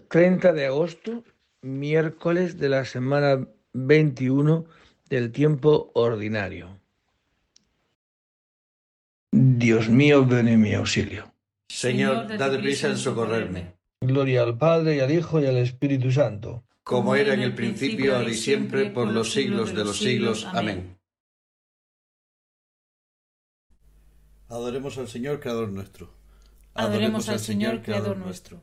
30 de agosto, miércoles de la semana 21 del tiempo ordinario. Dios mío, ven en mi auxilio. Señor, dad prisa en socorrerme. Gloria al Padre y al Hijo y al Espíritu Santo. Como era en el principio, ahora y siempre, por los siglos de los siglos. Amén. Adoremos al Señor, Creador nuestro. Adoremos al Señor, Creador nuestro.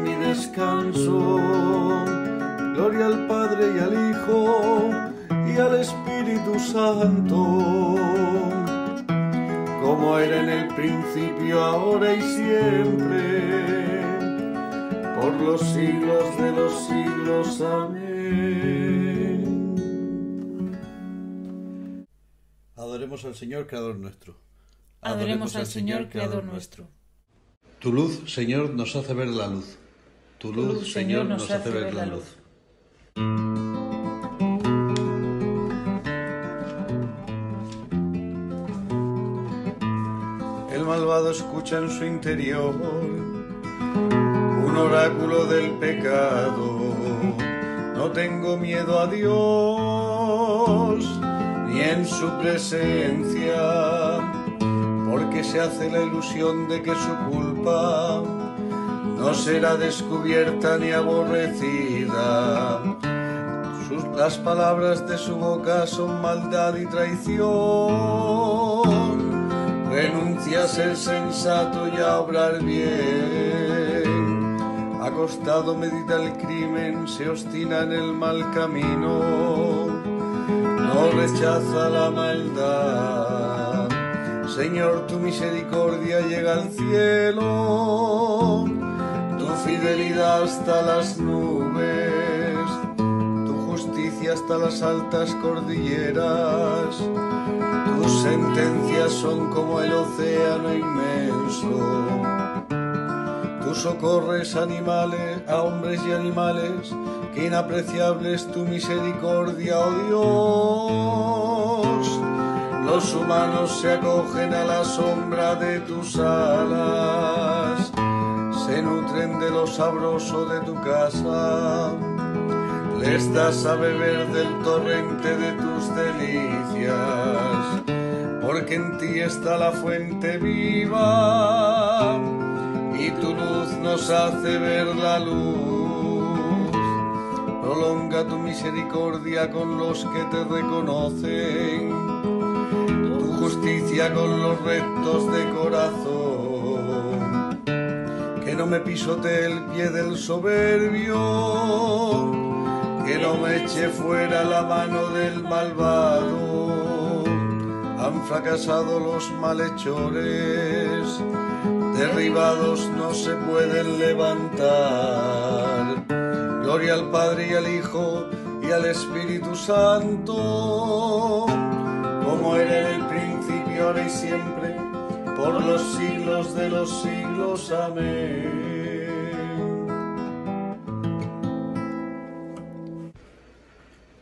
descanso. Gloria al Padre y al Hijo y al Espíritu Santo, como era en el principio, ahora y siempre por los siglos de los siglos. Amén. Adoremos al Señor, Creador nuestro. Adoremos al Señor, Creador nuestro. Tu luz, Señor, nos hace ver la luz. Tu luz, Señor, nos hace ver la luz. El malvado escucha en su interior un oráculo del pecado. No tengo miedo a Dios ni en su presencia, porque se hace la ilusión de que su culpa no será descubierta ni aborrecida. Sus, las palabras de su boca son maldad y traición. Renuncia a ser sensato y a obrar bien acostado medita el crimen, se obstina en el mal camino, no rechaza la maldad. Señor, tu misericordia llega al cielo, fidelidad hasta las nubes, tu justicia hasta las altas cordilleras, tus sentencias son como el océano inmenso Tú socorres animales, a hombres y animales, que inapreciable es tu misericordia, oh Dios. Los humanos se acogen a la sombra de tus alas, se nutren de lo sabroso de tu casa, les das a beber del torrente de tus delicias, porque en ti está la fuente viva y tu luz nos hace ver la luz. Prolonga tu misericordia con los que te reconocen, tu justicia con los rectos de corazón. Que no me pisotee el pie del soberbio, que no me eche fuera la mano del malvado Han fracasado los malhechores, derribados no se pueden levantar. Gloria al Padre y al Hijo y al Espíritu Santo, como era en el principio, ahora y siempre, por los siglos de los siglos. Amén.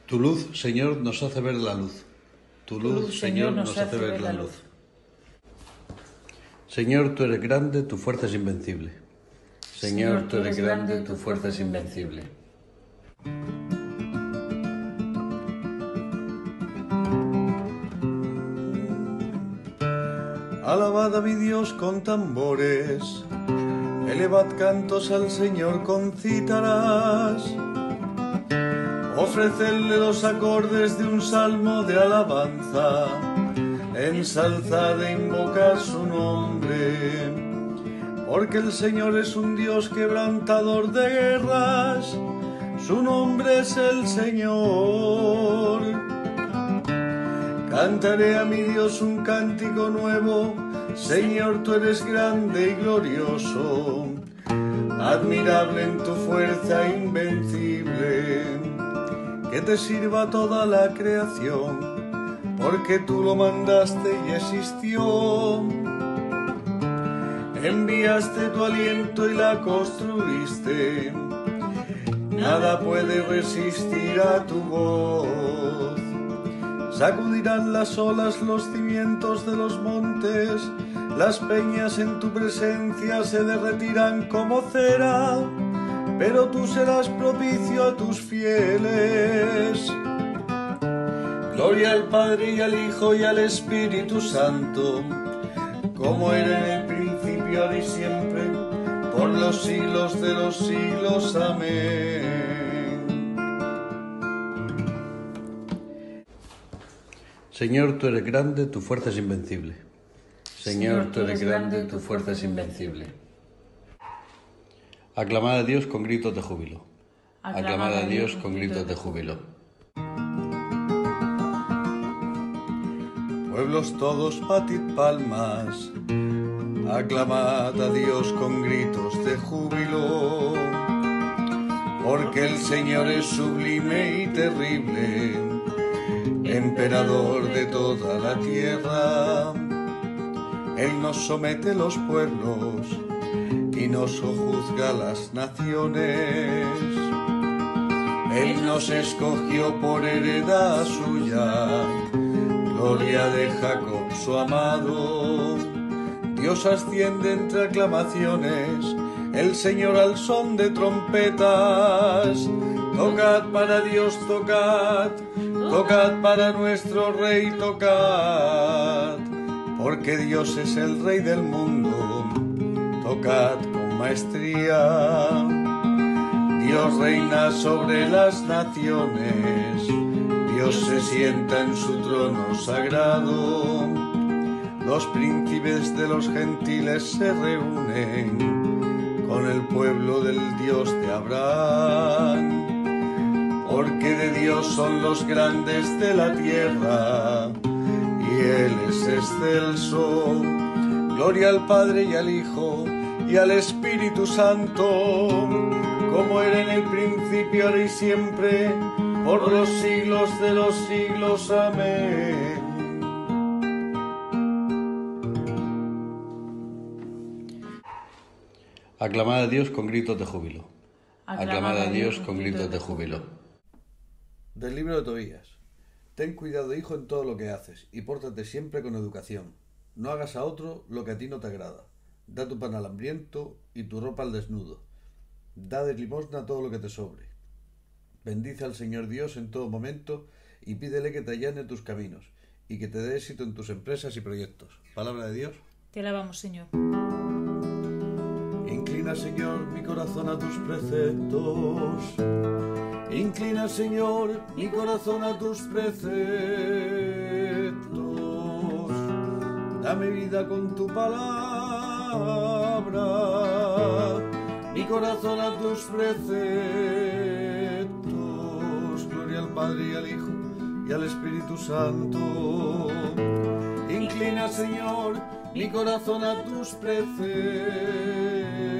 Tu luz, Señor, nos hace ver la luz. Tu luz, Señor, nos hace ver la luz. Señor, tú eres grande, tu fuerza es invencible. Señor, tú eres grande, tu fuerza es invencible. Alabad a mi Dios con tambores, elevad cantos al Señor con cítaras, ofrecedle los acordes de un salmo de alabanza, ensalzad e invocar su nombre, porque el Señor es un Dios quebrantador de guerras, su nombre es el Señor. Cantaré a mi Dios un cántico nuevo, Señor, tú eres grande y glorioso, admirable en tu fuerza invencible, que te sirva toda la creación, porque tú lo mandaste y existió. Enviaste tu aliento y la construiste, nada puede resistir a tu voz. Sacudirán las olas los cimientos de los montes, las peñas en tu presencia se derretirán como cera, pero tú serás propicio a tus fieles. Gloria al Padre y al Hijo y al Espíritu Santo, como era en el principio, ahora y siempre, por los siglos de los siglos. Amén. Señor, tú eres grande, tu fuerza es invencible. Señor, tú eres grande, tu fuerza es invencible. Aclamad a Dios con gritos de júbilo. Aclamad a Dios con gritos de júbilo. Pueblos todos, batid palmas, aclamad a Dios con gritos de júbilo, porque el Señor es sublime y terrible, emperador de toda la tierra. Él nos somete los pueblos y nos sojuzga las naciones. Él nos escogió por heredad suya, gloria de Jacob su amado. Dios asciende entre aclamaciones, el Señor al son de trompetas. Tocad para Dios, tocad, tocad para nuestro Rey, tocad, porque Dios es el Rey del mundo. Tocad con maestría. Dios reina sobre las naciones, Dios se sienta en su trono sagrado. Los príncipes de los gentiles se reúnen con el pueblo del Dios de Abraham, porque de Dios son los grandes de la tierra y Él es excelso. Gloria al Padre y al Hijo y al Espíritu Santo, como era en el principio, ahora y siempre, por los siglos de los siglos. Amén. Aclamad a Dios con gritos de júbilo. Aclamad a Dios con gritos de júbilo. Del libro de Tobías. Ten cuidado, hijo, en todo lo que haces, y pórtate siempre con educación. No hagas a otro lo que a ti no te agrada. Da tu pan al hambriento y tu ropa al desnudo. Da de limosna todo lo que te sobre. Bendice al Señor Dios en todo momento y pídele que te allane tus caminos y que te dé éxito en tus empresas y proyectos. Palabra de Dios. Te alabamos, Señor. Inclina, Señor, mi corazón a tus preceptos. Inclina, Señor, mi corazón a tus preceptos. Dame vida con tu palabra. Mi corazón a tus preceptos. Gloria al Padre y al Hijo y al Espíritu Santo Inclina, Señor, mi corazón a tus preceptos.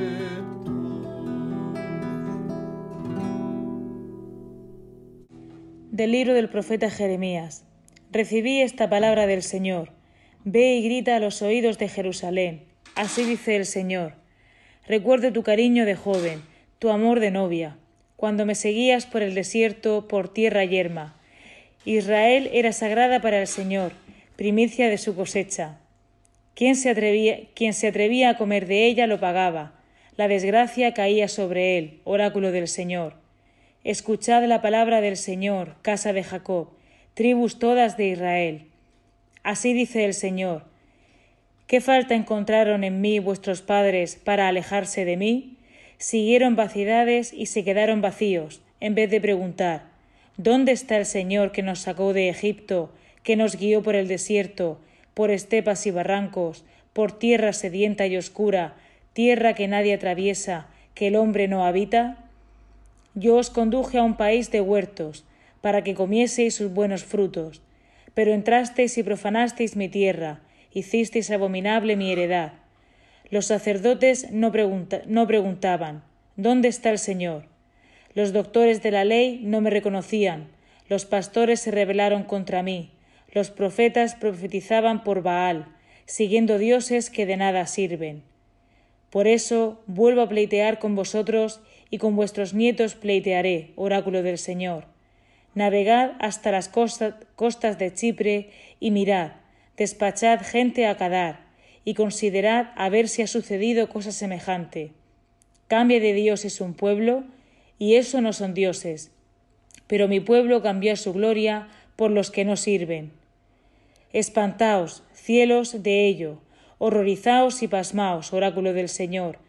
Del libro del profeta Jeremías. Recibí esta palabra del Señor. Ve y grita a los oídos de Jerusalén. Así dice el Señor. Recuerdo tu cariño de joven, tu amor de novia, cuando me seguías por el desierto, por tierra yerma. Israel era sagrada para el Señor, primicia de su cosecha. Quien se atrevía, quien se atrevía a comer de ella lo pagaba. La desgracia caía sobre él, oráculo del Señor. Escuchad la palabra del Señor, casa de Jacob, tribus todas de Israel. Así dice el Señor. ¿Qué falta encontraron en mí vuestros padres para alejarse de mí? Siguieron vacidades y se quedaron vacíos, en vez de preguntar ¿Dónde está el Señor que nos sacó de Egipto, que nos guió por el desierto, por estepas y barrancos, por tierra sedienta y oscura, tierra que nadie atraviesa, que el hombre no habita? Yo os conduje a un país de huertos, para que comieseis sus buenos frutos. Pero entrasteis y profanasteis mi tierra, hicisteis abominable mi heredad. Los sacerdotes no, no preguntaban, ¿dónde está el Señor? Los doctores de la ley no me reconocían, los pastores se rebelaron contra mí, los profetas profetizaban por Baal, siguiendo dioses que de nada sirven. Por eso vuelvo a pleitear con vosotros y con vuestros nietos pleitearé, oráculo del Señor. Navegad hasta las costas de Chipre y mirad, despachad gente a Cadar, y considerad a ver si ha sucedido cosa semejante. Cambia de dioses un pueblo, y eso no son dioses. Pero mi pueblo cambió su gloria por los que no sirven. Espantaos, cielos, de ello, horrorizaos y pasmaos, oráculo del Señor,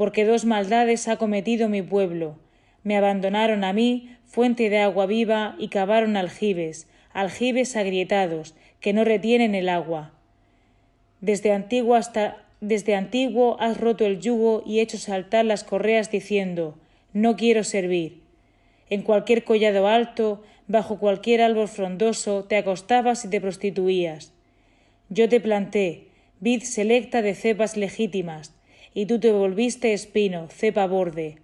porque dos maldades ha cometido mi pueblo. Me abandonaron a mí, fuente de agua viva, y cavaron aljibes, aljibes agrietados, que no retienen el agua. Desde antiguo hasta desde antiguo has roto el yugo y hecho saltar las correas diciendo No quiero servir. En cualquier collado alto, bajo cualquier árbol frondoso, te acostabas y te prostituías. Yo te planté, vid selecta de cepas legítimas, y tú te volviste espino, cepa borde.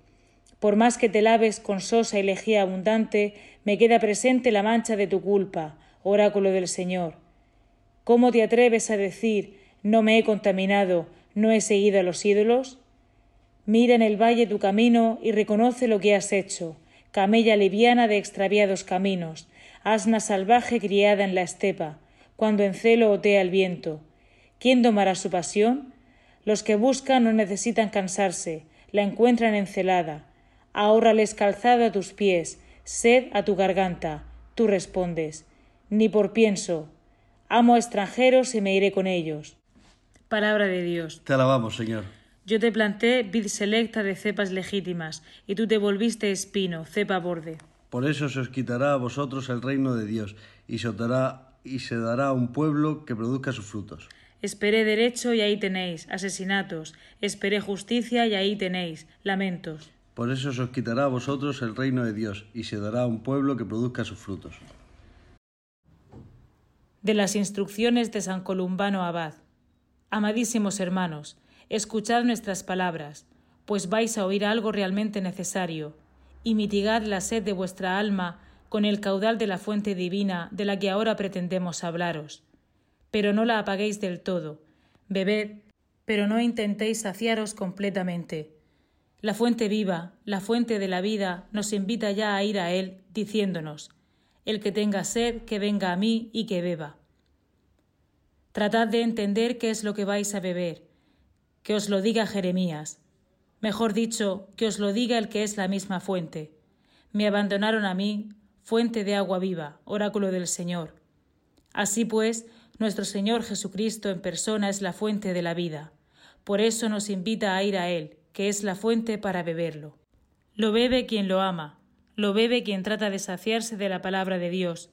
Por más que te laves con sosa y lejía abundante, me queda presente la mancha de tu culpa, oráculo del Señor. ¿Cómo te atreves a decir no me he contaminado, no he seguido a los ídolos? Mira en el valle tu camino y reconoce lo que has hecho, camella liviana de extraviados caminos, asna salvaje criada en la estepa, cuando en celo otea el viento. ¿Quién domará su pasión? Los que buscan no necesitan cansarse, la encuentran encelada. Ahórrales calzado a tus pies, sed a tu garganta. Tú respondes, ni por pienso. Amo a extranjeros y me iré con ellos. Palabra de Dios. Te alabamos, Señor. Yo te planté vid selecta de cepas legítimas, y tú te volviste espino, cepa borde. Por eso se os quitará a vosotros el reino de Dios, y se, dará, y se dará a un pueblo que produzca sus frutos. Esperé derecho y ahí tenéis, asesinatos. Esperé justicia y ahí tenéis, lamentos. Por eso se os quitará a vosotros el reino de Dios, y se dará a un pueblo que produzca sus frutos. De las instrucciones de San Columbano Abad. Amadísimos hermanos, escuchad nuestras palabras, pues vais a oír algo realmente necesario, y mitigad la sed de vuestra alma con el caudal de la fuente divina de la que ahora pretendemos hablaros pero no la apaguéis del todo. Bebed, pero no intentéis saciaros completamente. La fuente viva, la fuente de la vida, nos invita ya a ir a Él, diciéndonos, El que tenga sed, que venga a mí y que beba. Tratad de entender qué es lo que vais a beber, que os lo diga Jeremías. Mejor dicho, que os lo diga el que es la misma fuente. Me abandonaron a mí, fuente de agua viva, oráculo del Señor. Así pues, nuestro Señor Jesucristo en persona es la fuente de la vida. Por eso nos invita a ir a Él, que es la fuente para beberlo. Lo bebe quien lo ama, lo bebe quien trata de saciarse de la palabra de Dios.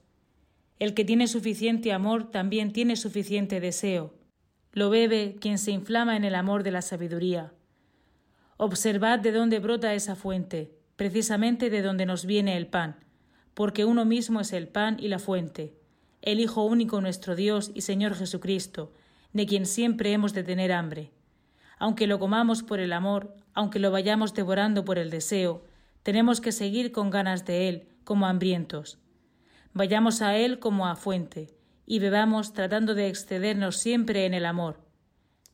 El que tiene suficiente amor también tiene suficiente deseo. Lo bebe quien se inflama en el amor de la sabiduría. Observad de dónde brota esa fuente, precisamente de donde nos viene el pan, porque uno mismo es el pan y la fuente el Hijo único nuestro Dios y Señor Jesucristo, de quien siempre hemos de tener hambre. Aunque lo comamos por el amor, aunque lo vayamos devorando por el deseo, tenemos que seguir con ganas de Él, como hambrientos. Vayamos a Él como a fuente, y bebamos tratando de excedernos siempre en el amor.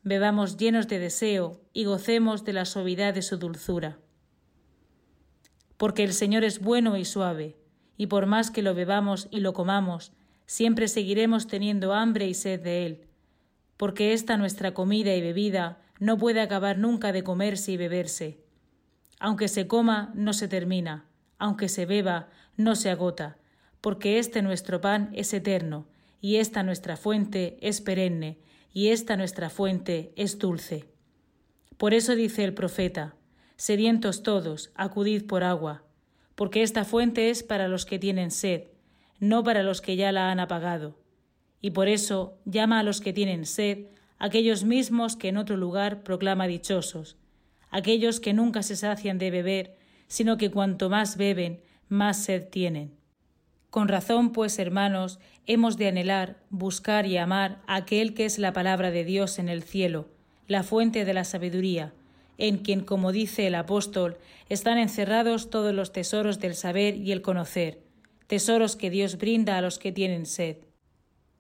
Bebamos llenos de deseo y gocemos de la suavidad de su dulzura. Porque el Señor es bueno y suave, y por más que lo bebamos y lo comamos, siempre seguiremos teniendo hambre y sed de Él, porque esta nuestra comida y bebida no puede acabar nunca de comerse y beberse. Aunque se coma, no se termina, aunque se beba, no se agota, porque este nuestro pan es eterno, y esta nuestra fuente es perenne, y esta nuestra fuente es dulce. Por eso dice el profeta, Sedientos todos, acudid por agua, porque esta fuente es para los que tienen sed, no para los que ya la han apagado. Y por eso llama a los que tienen sed aquellos mismos que en otro lugar proclama dichosos, aquellos que nunca se sacian de beber, sino que cuanto más beben, más sed tienen. Con razón, pues, hermanos, hemos de anhelar, buscar y amar a aquel que es la palabra de Dios en el cielo, la fuente de la sabiduría, en quien, como dice el apóstol, están encerrados todos los tesoros del saber y el conocer, tesoros que Dios brinda a los que tienen sed.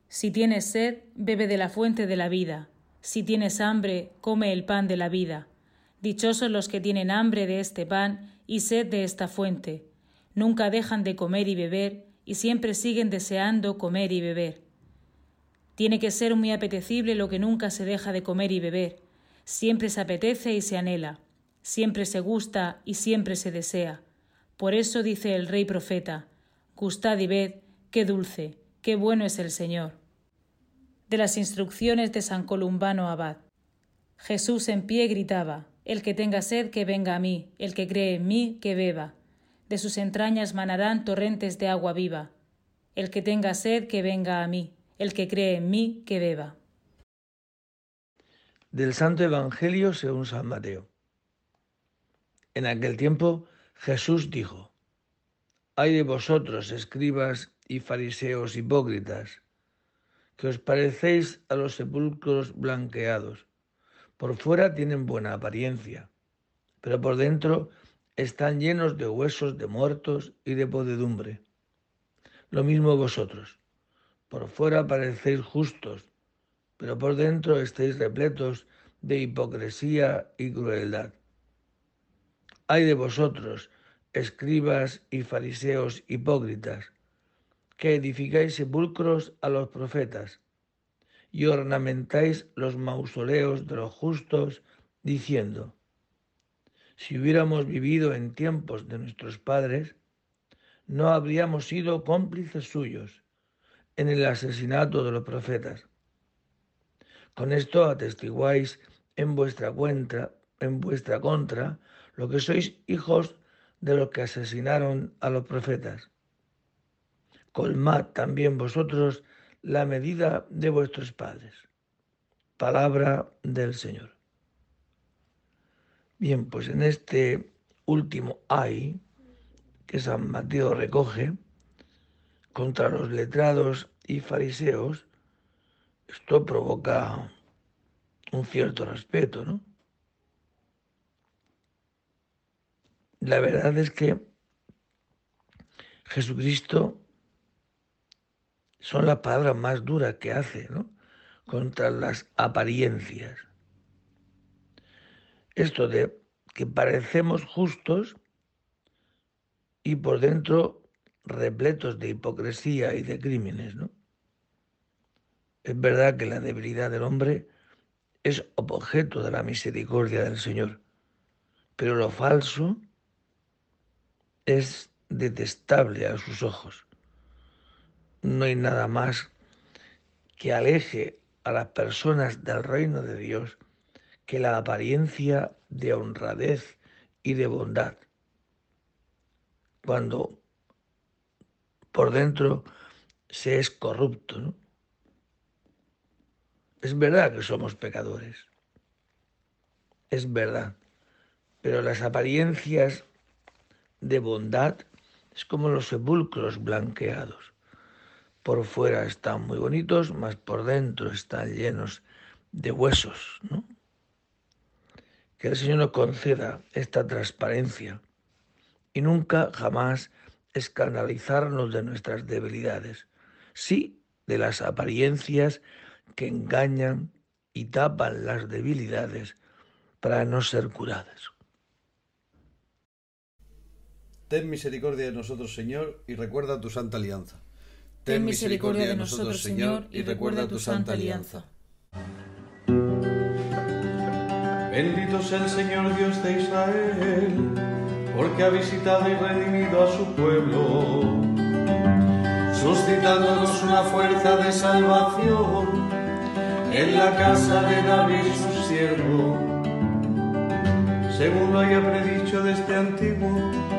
Si tienes sed, bebe de la fuente de la vida. Si tienes hambre, come el pan de la vida. Dichosos los que tienen hambre de este pan y sed de esta fuente. Nunca dejan de comer y beber, y siempre siguen deseando comer y beber. Tiene que ser muy apetecible lo que nunca se deja de comer y beber. Siempre se apetece y se anhela, siempre se gusta y siempre se desea. Por eso dice el rey profeta, Gustad y ved, qué dulce, qué bueno es el Señor. De las instrucciones de San Columbano Abad. Jesús en pie gritaba, El que tenga sed, que venga a mí, el que cree en mí, que beba de sus entrañas manarán torrentes de agua viva. El que tenga sed, que venga a mí, el que cree en mí, que beba. Del Santo Evangelio según San Mateo. En aquel tiempo Jesús dijo, Hay de vosotros, escribas y fariseos hipócritas, que os parecéis a los sepulcros blanqueados. Por fuera tienen buena apariencia, pero por dentro están llenos de huesos de muertos y de podedumbre. Lo mismo vosotros. Por fuera parecéis justos, pero por dentro estáis repletos de hipocresía y crueldad. Hay de vosotros, escribas y fariseos hipócritas, que edificáis sepulcros a los profetas y ornamentáis los mausoleos de los justos, diciendo, si hubiéramos vivido en tiempos de nuestros padres, no habríamos sido cómplices suyos en el asesinato de los profetas. Con esto atestiguáis en vuestra cuenta, en vuestra contra, lo que sois hijos de los que asesinaron a los profetas. Colmad también vosotros la medida de vuestros padres. Palabra del Señor. Bien, pues en este último ay que San Mateo recoge contra los letrados y fariseos, esto provoca un cierto respeto, ¿no? La verdad es que Jesucristo son las palabras más duras que hace, ¿no? Contra las apariencias esto de que parecemos justos y por dentro repletos de hipocresía y de crímenes, ¿no? Es verdad que la debilidad del hombre es objeto de la misericordia del Señor, pero lo falso es detestable a sus ojos. No hay nada más que aleje a las personas del reino de Dios que la apariencia de honradez y de bondad, cuando por dentro se es corrupto. Es verdad que somos pecadores, es verdad, pero las apariencias de bondad es como los sepulcros blanqueados. Por fuera están muy bonitos, mas por dentro están llenos de huesos, ¿no? Que el Señor nos conceda esta transparencia y nunca jamás escandalizarnos de nuestras debilidades, sí de las apariencias que engañan y tapan las debilidades para no ser curadas. Ten misericordia de nosotros, Señor, y recuerda tu santa alianza. Ten misericordia de nosotros, Señor, y recuerda tu santa alianza. Bendito sea el Señor Dios de Israel, porque ha visitado y redimido a su pueblo, suscitándonos una fuerza de salvación en la casa de David su siervo, según lo haya predicho desde antiguo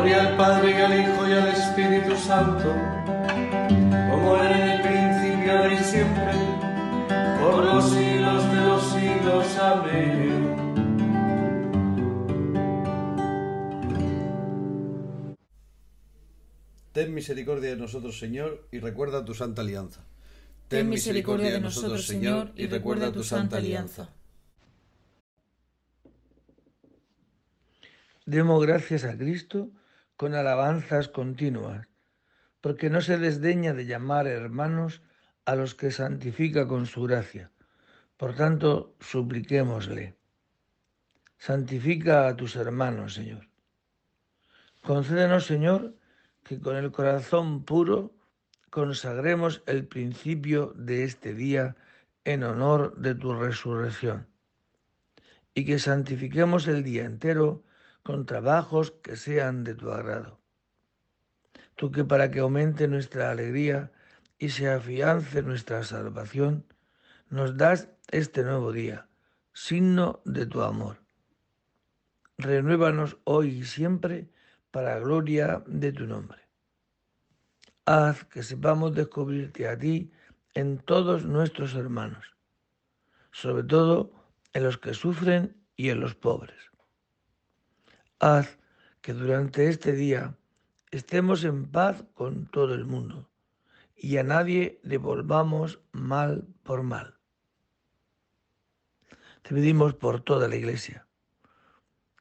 Gloria al Padre y al Hijo y al Espíritu Santo, como era en el principio y siempre por los siglos de los siglos. Amén. Ten misericordia de nosotros, Señor, y recuerda tu santa alianza. Ten misericordia de nosotros, Señor, y recuerda tu santa alianza. Demos gracias a Cristo con alabanzas continuas, porque no se desdeña de llamar hermanos a los que santifica con su gracia. Por tanto, supliquémosle. Santifica a tus hermanos, Señor. Concédenos, Señor, que con el corazón puro consagremos el principio de este día en honor de tu resurrección y que santifiquemos el día entero con trabajos que sean de tu agrado. Tú que para que aumente nuestra alegría y se afiance nuestra salvación, nos das este nuevo día, signo de tu amor. Renuévanos hoy y siempre para gloria de tu nombre. Haz que sepamos descubrirte a ti en todos nuestros hermanos, sobre todo en los que sufren y en los pobres. Haz que durante este día estemos en paz con todo el mundo y a nadie devolvamos mal por mal. Te pedimos por toda la iglesia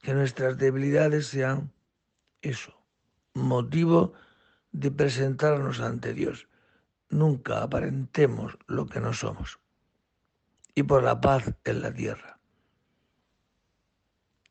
que nuestras debilidades sean eso, motivo de presentarnos ante Dios. Nunca aparentemos lo que no somos. Y por la paz en la tierra.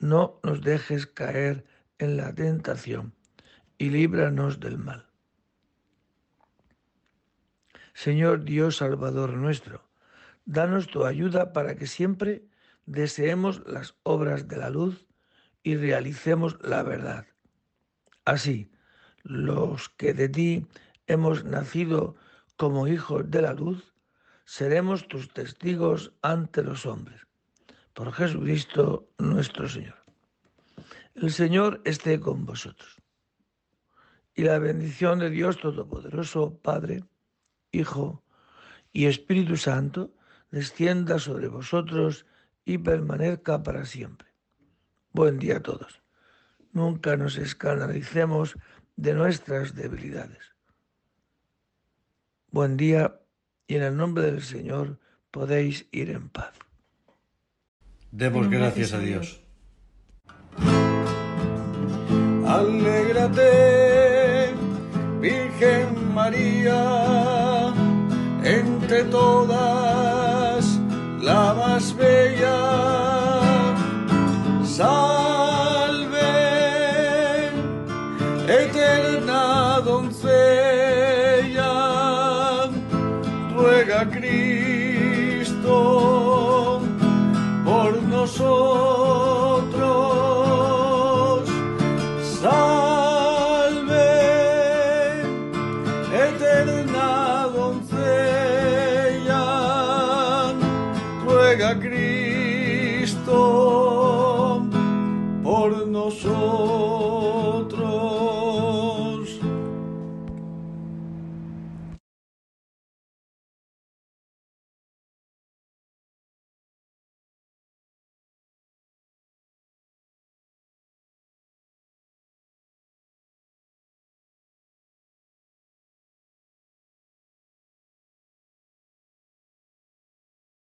No nos dejes caer en la tentación y líbranos del mal. Señor Dios Salvador nuestro, danos tu ayuda para que siempre deseemos las obras de la luz y realicemos la verdad. Así, los que de ti hemos nacido como hijos de la luz, seremos tus testigos ante los hombres. Por Jesucristo nuestro Señor. El Señor esté con vosotros. Y la bendición de Dios Todopoderoso, Padre, Hijo y Espíritu Santo, descienda sobre vosotros y permanezca para siempre. Buen día a todos. Nunca nos escanalicemos de nuestras debilidades. Buen día y en el nombre del Señor podéis ir en paz. Demos gracias a Dios. Alégrate, Virgen María, entre todas la más bella.